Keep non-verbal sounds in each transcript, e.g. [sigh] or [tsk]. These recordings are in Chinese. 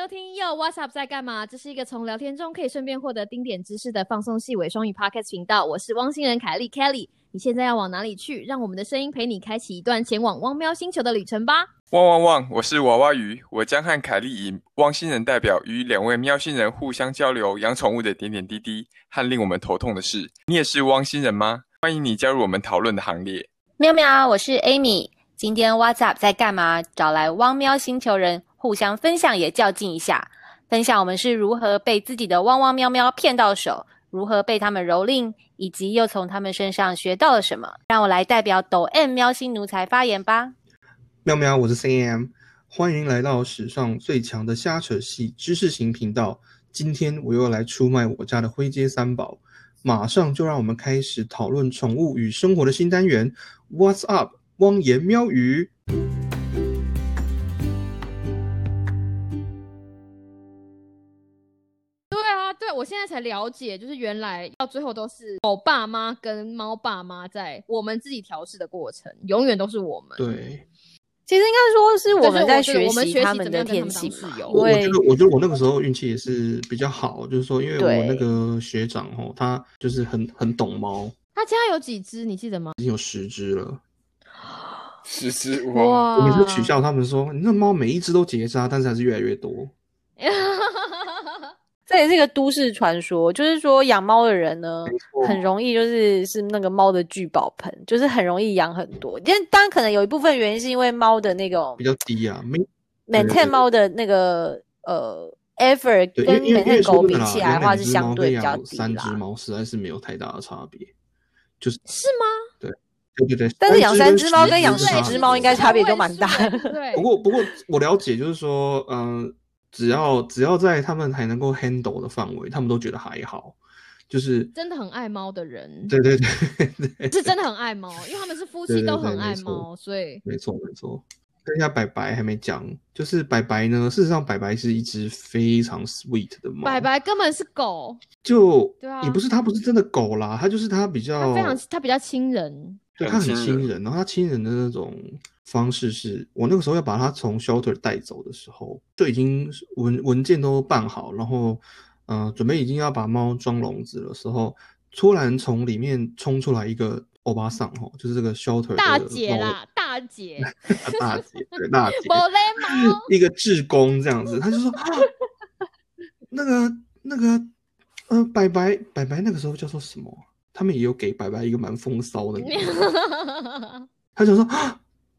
收听又 What's Up 在干嘛？这是一个从聊天中可以顺便获得丁点知识的放松细微双语 Podcast 频道。我是汪星人凯莉 Kelly。你现在要往哪里去？让我们的声音陪你开启一段前往汪喵星球的旅程吧！汪汪汪！我是娃娃鱼，我将和凯莉以汪星人代表与两位喵星人互相交流养宠物的点点滴滴和令我们头痛的事。你也是汪星人吗？欢迎你加入我们讨论的行列。喵喵，我是 Amy。今天 What's Up 在干嘛？找来汪喵星球人互相分享，也较劲一下，分享我们是如何被自己的汪汪喵喵骗到手，如何被他们蹂躏，以及又从他们身上学到了什么。让我来代表抖 M 喵星奴才发言吧。喵喵，我是 CM，欢迎来到史上最强的瞎扯戏知识型频道。今天我又来出卖我家的灰阶三宝，马上就让我们开始讨论宠物与生活的新单元。What's up？汪言喵语。对我现在才了解，就是原来到最后都是狗爸妈跟猫爸妈在我们自己调试的过程，永远都是我们。对，其实应该说是我们在学习他们的天性嘛。我我觉得，我觉得我那个时候运气也是比较好，就是说，因为我那个学长哦，他就是很很懂猫。他家有几只？你记得吗？已经有十只了。[gasps] 十只哇！我每次取笑他们说：“你那猫每一只都结扎，但是还是越来越多。[laughs] ”这也是一个都市传说，就是说养猫的人呢，很容易就是是那个猫的聚宝盆，就是很容易养很多。因为当然可能有一部分原因是因为猫的那种比较低啊，maintain 猫的那个呃 effort 跟 maintain 狗比起来的话是相对比较低三只猫实在是没有太大的差别，就是是吗？对。对对对，但是养三只猫跟养十只猫应该差别都蛮大。对，不过不过我了解，就是说，嗯，只要只要在他们还能够 handle 的范围，他们都觉得还好。就是真的很爱猫的人，对对对，是真的很爱猫，因为他们是夫妻都很爱猫，所以没错没错。等一下，白白还没讲，就是白白呢，事实上白白是一只非常 sweet 的猫。白白根本是狗，就对啊，也不是它不是真的狗啦，它就是它比较非常它比较亲人。对它很亲人，然后它亲人的那种方式是，我那个时候要把它从 shelter 带走的时候，就已经文文件都办好，然后，嗯，准备已经要把猫装笼子的时候，突然从里面冲出来一个欧巴桑，哈，就是这个 shelter 大姐啦，大姐，[laughs] 大姐，对，大姐，[laughs] 一个志工这样子，他就说，那个那个，呃，白白白白那个时候叫做什么？他们也有给白白一个蛮风骚的，他就说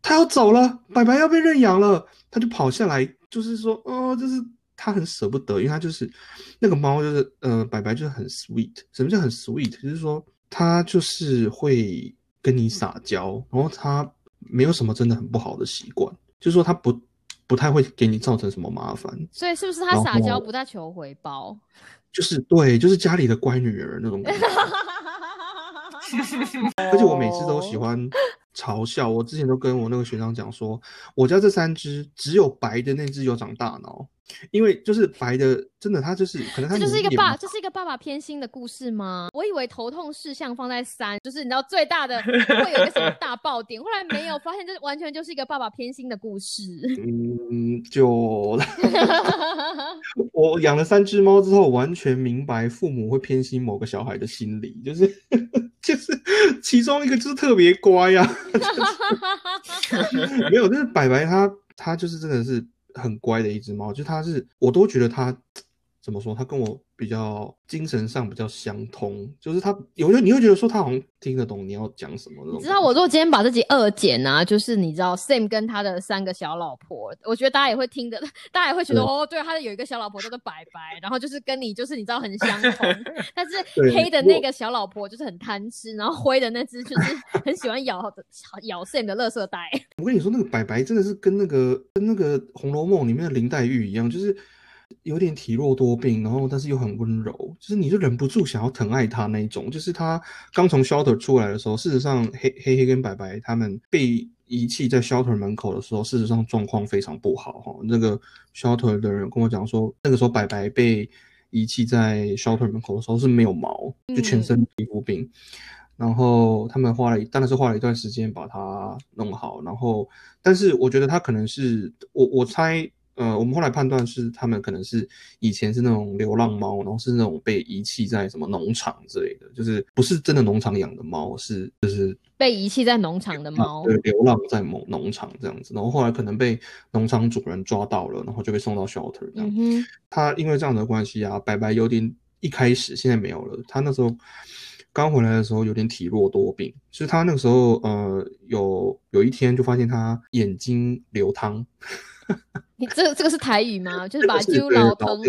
他要走了，白白要被认养了，他就跑下来，就是说，哦，就是他很舍不得，因为他就是那个猫，就是呃，白白就是很 sweet，什么叫很 sweet？就是说他就是会跟你撒娇，然后他没有什么真的很不好的习惯，就是说他不不太会给你造成什么麻烦，所以是不是他撒娇不太求回报？就是对，就是家里的乖女儿那种感觉。[laughs] 而且我每次都喜欢嘲笑，我之前都跟我那个学长讲说，我家这三只只有白的那只有长大脑，因为就是白的，真的它就是可能它就是一个爸，这是一个爸爸偏心的故事吗？我以为头痛事项放在三，就是你知道最大的 [laughs] 会有一个什么大爆点，后来没有发现，这完全就是一个爸爸偏心的故事。[laughs] 嗯，就 [laughs] 我养了三只猫之后，完全明白父母会偏心某个小孩的心理，就是就是其中一个就是特别乖呀，[laughs] 没有，就是白白它它就是真的是。很乖的一只猫，就它是，我都觉得它怎么说，他跟我比较精神上比较相通，就是他有时候你会觉得说他好像听得懂你要讲什么。你知道我如果今天把这集二剪啊，就是你知道 Sam 跟他的三个小老婆，我觉得大家也会听得，[laughs] 大家也会觉得哦，对，他有一个小老婆叫做白白，然后就是跟你就是你知道很相同，[laughs] 但是 [laughs] 黑的那个小老婆就是很贪吃，然后灰的那只就是很喜欢咬咬 Sam 的垃圾袋。我跟你说，那个白白真的是跟那个跟那个《红楼梦》里面的林黛玉一样，就是。有点体弱多病，然后但是又很温柔，就是你就忍不住想要疼爱他那一种。就是他刚从 shelter 出来的时候，事实上黑黑黑跟白白他们被遗弃在 shelter 门口的时候，事实上状况非常不好哈。那个 shelter 的人跟我讲说，那个时候白白被遗弃在 shelter 门口的时候是没有毛，就全身皮肤病。然后他们花了，当然是花了一段时间把它弄好。然后，但是我觉得他可能是我我猜。呃，我们后来判断是他们可能是以前是那种流浪猫，然后是那种被遗弃在什么农场之类的，就是不是真的农场养的猫，是就是被遗弃在农场的猫对，流浪在某农场这样子，然后后来可能被农场主人抓到了，然后就被送到 shelter 这样。嗯，他因为这样的关系啊，白白有点一开始现在没有了。他那时候刚回来的时候有点体弱多病，就是他那个时候呃有有一天就发现他眼睛流汤，[laughs] 你这这个是台语吗？[laughs] 就是把揪老疼，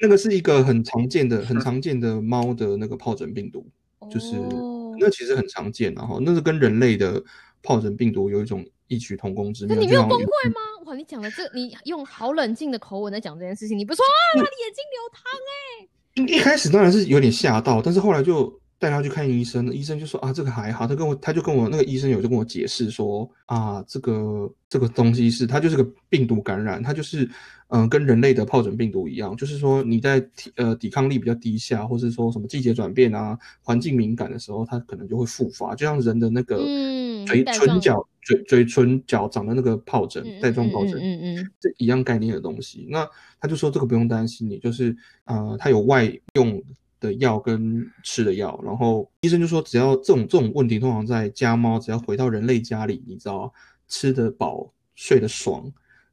那个是一个很常见的很常见的猫的那个疱疹病毒，就是哦那其实很常见，然后那是跟人类的疱疹病毒有一种异曲同工之妙。那你没有崩溃吗？哇，你讲的这，你用好冷静的口吻在讲这件事情，你不是说啊，他的眼睛流汤哎、一一开始当然是有点吓到，但是后来就带他去看医生，医生就说啊这个还好，他跟我他就跟我那个医生有就跟我解释说啊这个这个东西是它就是个病毒感染，它就是嗯、呃跟人类的疱疹病毒一样，就是说你在体呃抵抗力比较低下，或是说什么季节转变啊环境敏感的时候，它可能就会复发，就像人的那个嗯嘴唇角嘴嘴唇角长的那个疱疹嗯带状疱疹，嗯嗯。嗯这一样概念的东西。那他就说这个不用担心，你就是呃，他有外用的药跟吃的药，然后医生就说只要这种这种问题，通常在家猫只要回到人类家里，你知道吃得饱睡得爽，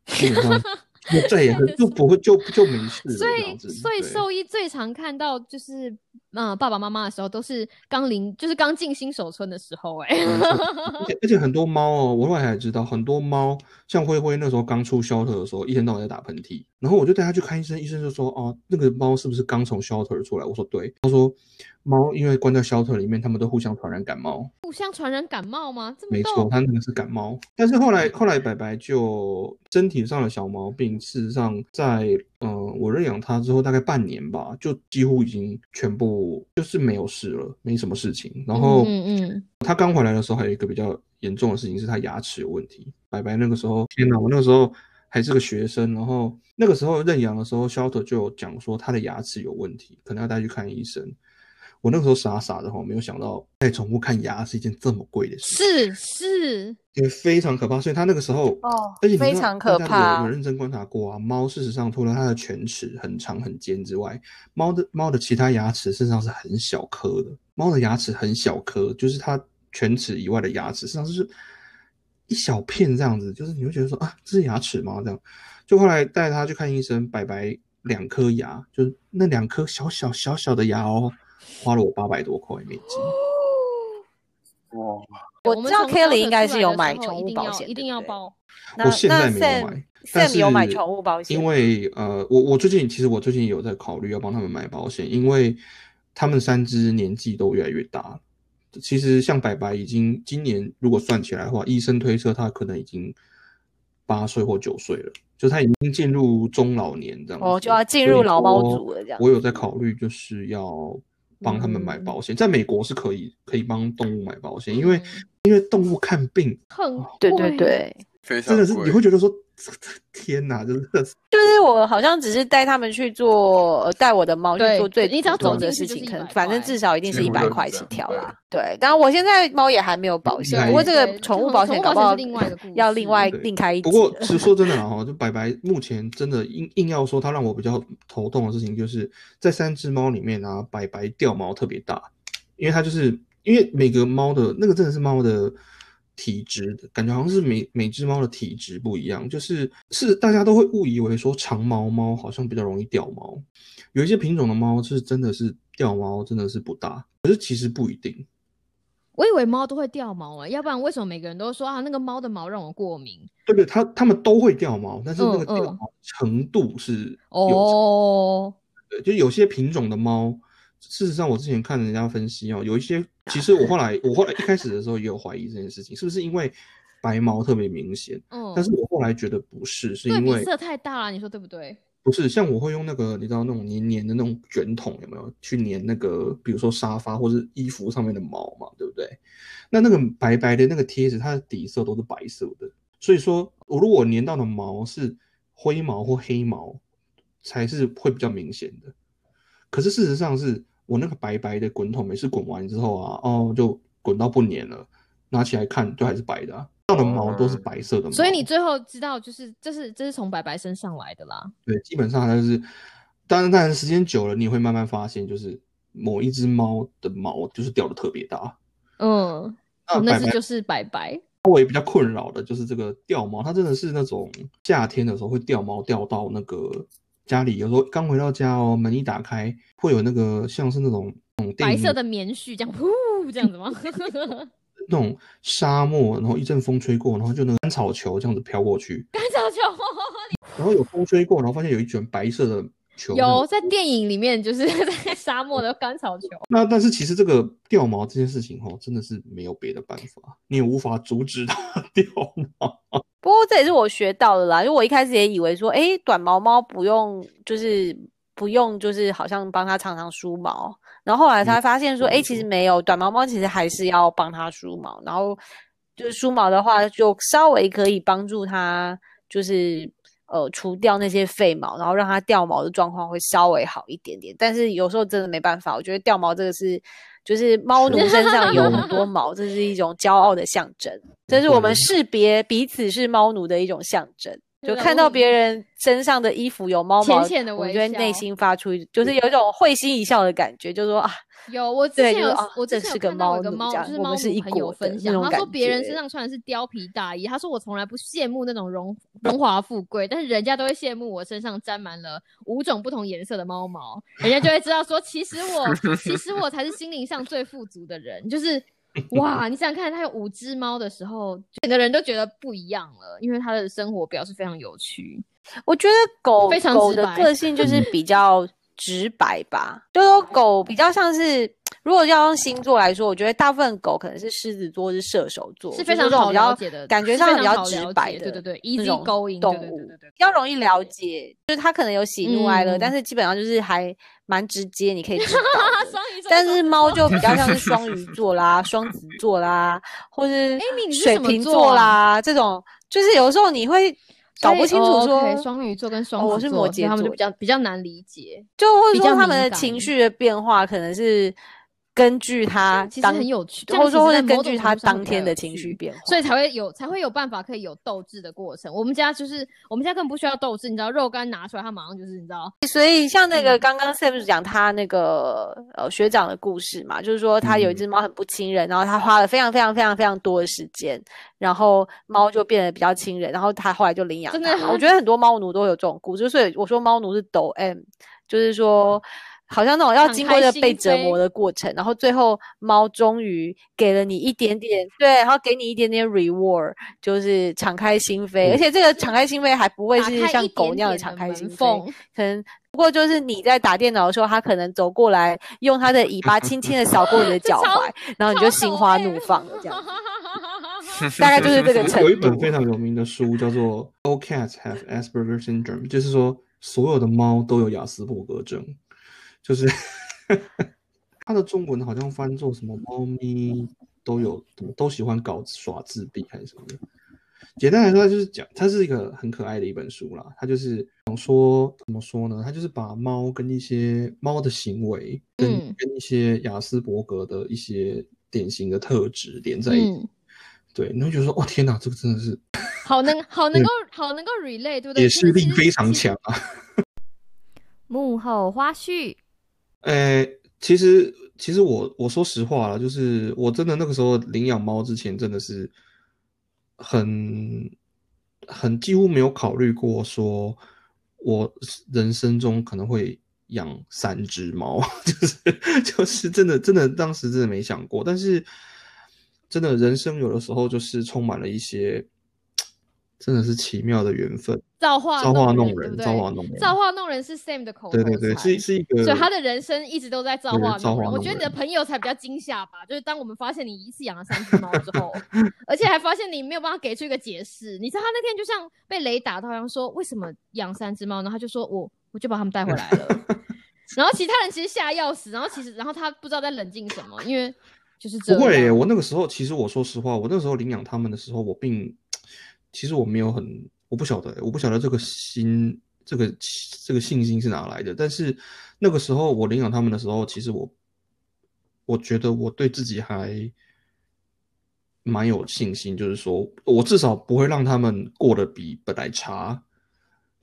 基本上 [laughs] 就再也就不会就就没事了所。以所以兽医最常看到就是嗯、呃爸爸妈妈的时候，都是刚临就是刚进新手村的时候哎、没错而且 [laughs] 而且很多猫哦，我后来才知道，很多猫像灰灰那时候刚出 shelter 的时候，一天到晚在打喷嚏，然后我就带他去看医生，医生就说哦，那个猫是不是刚从 shelter 出来？我说对，他说猫因为关在 shelter 里面，它们都互相传染感冒，互相传染感冒吗？这么没错，逗它那个是感冒。但是后来后来白白就身体上的小毛病，事实上在嗯、呃我认养它之后大概半年吧，就几乎已经全部就是没有事了，没什么事情，然后。嗯嗯他刚回来的时候，还有一个比较严重的事情是他牙齿有问题。白白那个时候，天哪，我那个时候还是个学生，然后那个时候认养的时候，shelter 就有讲说他的牙齿有问题，可能要带去看医生。我那个时候傻傻的哈，没有想到带宠物看牙是一件这么贵的事，是是，因为非常可怕。所以他那个时候哦而且非常可怕有有认真观察过啊，猫事实上除了它的犬齿很长很尖之外，猫的猫的其他牙齿事实上是很小颗的。猫的牙齿很小颗，就是它犬齿以外的牙齿，实际上是一小片这样子，就是你会觉得说啊，这是牙齿吗？这样，就后来带他去看医生，白白两颗牙，就是那两颗小小小小的牙哦，花了我八百多块美金。哇，我知道 Kelly 应该是有买宠物保险一定要包。那我现在没有买，但 Sam 有买宠物保险，因为呃，我我最近其实我最近有在考虑要帮他们买保险，因为他们三只年纪都越来越大了。其实像白白已经今年如果算起来的话，医生推测他可能已经八岁或九岁了，就他已经进入中老年这样子。哦就要进入老猫说族了这样。我有在考虑，就是要帮他们买嗯保险，在美国是可以可以帮动物买保险，因为嗯。因为动物看病很对对，对，非常真的是你会觉得说，天哪，真的是就是 [laughs] 我好像只是带他们去做，呃带我的猫去做最你只要走的事情，可能反正至少一定是一百块起跳啦。对，当然我现在猫也还没有保险，不过这个宠物保险搞不另外要另外对另开一集不过其实说真的啦哈，就白白目前真的硬硬要说，它让我比较头痛的事情，就是在三只猫里面啊，白白掉毛特别大，因为它就是因为每个猫的那个真的是猫的体质的感觉，好像是每每只猫的体质不一样，就是是大家都会误以为说长毛猫好像比较容易掉毛，有一些品种的猫是真的是掉毛真的是不大，可是其实不一定。我以为猫都会掉毛啊，要不然为什么每个人都说啊那个猫的毛让我过敏？对对，它它们都会掉毛，但是那个掉毛程度是有就有些品种的猫，事实上我之前看人家分析哦，有一些其实我后来我后来一开始的时候也有怀疑这件事情，是不是因为白毛特别明显？嗯，但是我后来觉得不是，是因为色太大了，你说对不对？不是像我会用那个你知道那种黏黏的那种卷筒有没有去粘那个比如说沙发或是衣服上面的毛嘛，对不对？那那个白白的那个贴纸，它的底色都是白色的，所以说我如果粘到的毛是灰毛或黑毛，才是会比较明显的。可是事实上是我那个白白的滚筒，每次滚完之后啊，哦，就滚到不粘了，拿起来看就还是白的、啊。到上的毛都是白色的毛，所以你最后知道，就是这是这是从白白身上来的啦。对，基本上它就是，当然，当然时间久了，你会慢慢发现，就是某一只猫的毛就是掉的特别大。嗯，那那只就是白白。我也比较困扰的就是这个掉毛，它真的是那种夏天的时候会掉毛掉到那个家里，有时候刚回到家哦，门一打开会有那个像是那种那种白色的棉絮这样噗这样子吗？[laughs] 那种沙漠，然后一阵风吹过，然后就那个干草球这样子飘过去，干草球然后有风吹过，然后发现有一卷白色的球。有在电影里面就是在沙漠的干草球。那但是其实这个掉毛这件事情哦，真的是没有别的办法，你也无法阻止它掉毛。这也是我学到的啦，因为我一开始也以为说，诶，短毛猫不用，就是不用，就是好像帮它常常梳毛，然后后来才发现说，诶，其实没有，短毛猫其实还是要帮它梳毛，然后就是梳毛的话，就稍微可以帮助它，就是呃除掉那些废毛，然后让它掉毛的状况会稍微好一点点。但是有时候真的没办法，我觉得掉毛这个是，就是猫奴身上有很多 [laughs] 毛，这是一种骄傲的象征，这是我们识别彼此是猫奴的一种象征。就看到别人身上的衣服有猫毛，浅浅的微我就会内心发出，就是有一种会心一笑的感觉，就说啊，有，我之前有我之前有这是个看到有个猫，奴就是猫是朋友国分享，他说别人身上穿的是貂皮大衣，他说我从来不羡慕那种荣荣华富贵，但是人家都会羡慕我身上沾满了五种不同颜色的猫毛，人家就会知道说，其实我其实我才是心灵上最富足的人，就是。[laughs] 哇，你想想看，他有五只猫的时候，整个人都觉得不一样了，因为他的生活表示非常有趣。我觉得狗非常狗的个性就 [laughs] 是比较直白吧，就说狗比较像是，如果要用星座来说，我觉得大部分狗可能是狮子座、是射手座，是非常好了解的，感觉是上比较直白的，对对对那，easy 种 going，动物比较容易了解，就是它可能有喜怒哀乐，嗯但是基本上就是还蛮直接，你可以知道 [laughs] 但是猫就比较像是双鱼座啦、[laughs] 双子座啦，或是水瓶座啊啦，这种就是有时候你会搞不清楚说，哦双鱼座跟双我是摩羯他们就比较比较难理解。就或者说他们的情绪的变化，可能是根据他其实当，很有趣，或者说或会根据他当天的情绪变化，所以才会有才会有办法可以有斗志的过程。我们家就是我们家根本不需要斗志，你知道肉干拿出来，他马上就是你知道，所以像那个嗯刚刚 Sam 讲他那个呃学长的故事嘛，就是说他有一嗯只猫很不亲人，然后他花了非常非常非常非常多的时间，然后猫就变得比较亲人，然后他后来就领养真的它。我觉得很多猫奴都有这种故事，所以我说猫奴是抖 M，就是说。好像那种要经过一个被折磨的过程，然后最后猫终于给了你一点点，对，然后给你一点点 reward，就是敞开心扉，而且这个敞开心扉还不会是像狗那样的敞开心扉，缝，可能不过就是你在打电脑的时候，它可能走过来，用它的尾巴轻轻的扫过你的脚 [laughs] 踝，然后你就心花怒放了这样子。[laughs] 大概就是这个程度有一本非常有名的书叫做《All Cats Have Asperger Syndrome》，就是说所有的猫都有雅斯伯格症，就是 [laughs] 他的中文好像翻作什么“猫咪都有都喜欢搞耍自闭”还是什么的。简单来说，它就是讲它是一个很可爱的一本书啦。它就是想说怎么说呢？它就是把猫跟一些猫的行为跟、嗯跟一些雅斯伯格的一些典型的特质连在一起。嗯，对，然后就说哦天哪，这个真的是好能 [laughs] 好能够好能够 relate，对不对？解释力非常强啊。[laughs] 幕后花絮，呃，其实其实我我说实话了，就是我真的那个时候领养猫之前，真的是很很几乎没有考虑过说，我人生中可能会养三只猫，[laughs] 就是就是真的真的当时真的没想过，但是真的人生有的时候就是充满了一些 [tsk] 真的是奇妙的缘分，造化造化弄人，对，不对造化弄人，造化弄人是 Sam 的口头对对对，禅是是一个，所以他的人生一直都在造化弄人。我觉得你的朋友才比较惊吓吧，就是当我们发现你一次养了三只猫之后，[laughs] 而且还发现你没有办法给出一个解释。你知道他那天就像被雷打到一样，说为什么养三只猫，然后他就说我我就把它们带回来了。[laughs] 然后其他人其实吓得要死，然后其实然后他不知道在冷静什么，因为就是这不会。我那个时候其实我说实话，我那时候领养他们的时候，我并其实我没有很，我不晓得，我不晓得这个心这个这个信心是哪来的。但是那个时候我领养他们的时候，其实我我觉得我对自己还蛮有信心，就是说我至少不会让他们过得比本来差，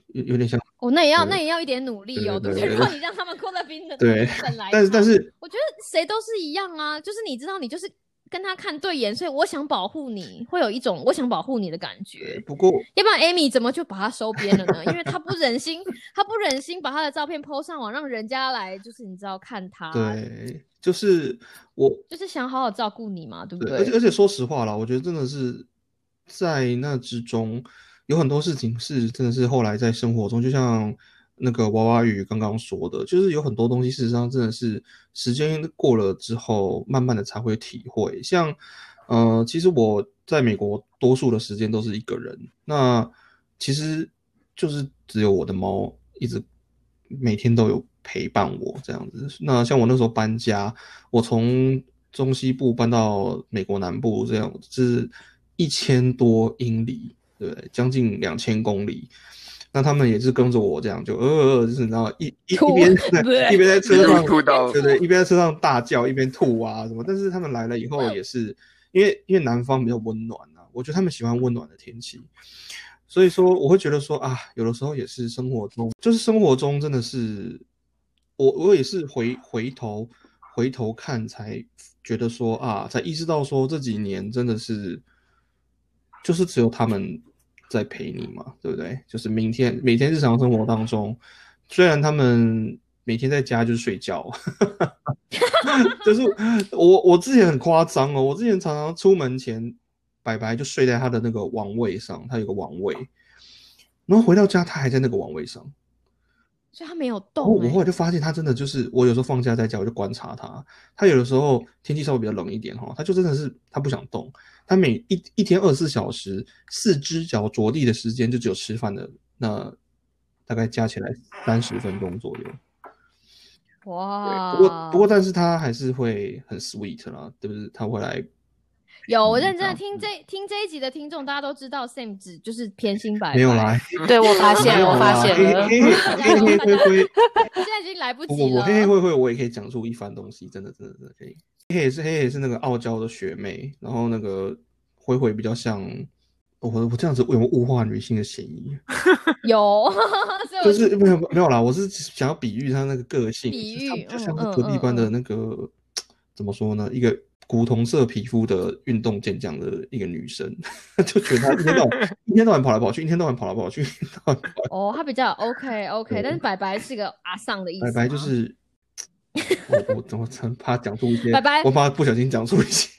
有有点像哦，那也要那也要一点努力哦，对不对？对对对如果你让他们过得比本来差，但是但是我觉得谁都是一样啊，就是你知道，你就是跟他看对眼，所以我想保护你，[laughs] 会有一种我想保护你的感觉。不过要不然 Amy 怎么就把他收编了呢？[laughs] 因为他不忍心，[laughs] 他不忍心把他的照片 PO 上网，让人家来就是你知道看他，，对，就是我就是想好好照顾你嘛，对不对，对？而且而且说实话啦，我觉得真的是在那之中有很多事情是真的是后来在生活中，就像那个娃娃鱼刚刚说的，就是有很多东西事实上真的是时间过了之后，慢慢的才会体会。像呃，其实我在美国多数的时间都是一个人，那其实就是只有我的猫一直每天都有陪伴我这样子。那像我那时候搬家，我从中西部搬到美国南部，这样是一千多英里，对不对？将近两千公里。那他们也是跟着我这样，就呃呃，就是你知道一一边 [laughs] 对一边在车上吐到对对，一边在车上大叫，一边吐啊什么。但是他们来了以后，也是因为因为南方比较温暖啊，我觉得他们喜欢温暖的天气，所以说我会觉得说啊，有的时候也是生活中，就是生活中真的是，我我也是回回头回头看才觉得说啊，才意识到说这几年真的是，就是只有他们在陪你嘛，对不对？就是明天每天日常生活当中，虽然他们每天在家就是睡觉，[laughs] 就是我我之前很夸张哦，我之前常常出门前，白白就睡在他的那个王位上，他有个王位，然后回到家他还在那个王位上。所以他没有动、欸，我后来就发现他真的就是，我有时候放假在家，我就观察他，他有的时候天气稍微比较冷一点哈，他就真的是他不想动，他每一一天二十四小时，四只脚着地的时间就只有吃饭的那大概加起来三十分钟左右。哇！不过不过，但是他还是会很 sweet 啦，对不对？他会来，有我嗯认真的听这听这一集的听众，大家都知道 Sam 只就是偏心白白，没有啦，[laughs] 对我发现了，我发现了。黑黑黑黑灰灰，[laughs] 现在已经来不及了。黑黑灰灰我也可以讲出一番东西，真的真的真的可以。黑黑也是黑黑也是那个傲娇的学妹，然后那个灰灰比较像。我我这样子有没有物化女性的嫌疑？[laughs] 有，所以我就是没有没有啦，我是想要比喻她那个个性，比喻就像嗯隔壁班的嗯那个 [tsk] 怎么说呢？一个古铜色皮肤的运动健将的一个女生，[laughs] 就觉得她一天到晚 [laughs] 一天到晚跑来跑去，一天到晚跑来跑去，哦，她比较 [laughs] OK OK，但是白白是个阿丧的意思，白白就是。我我我曾怕讲出一些，白白我怕不小心讲出一些。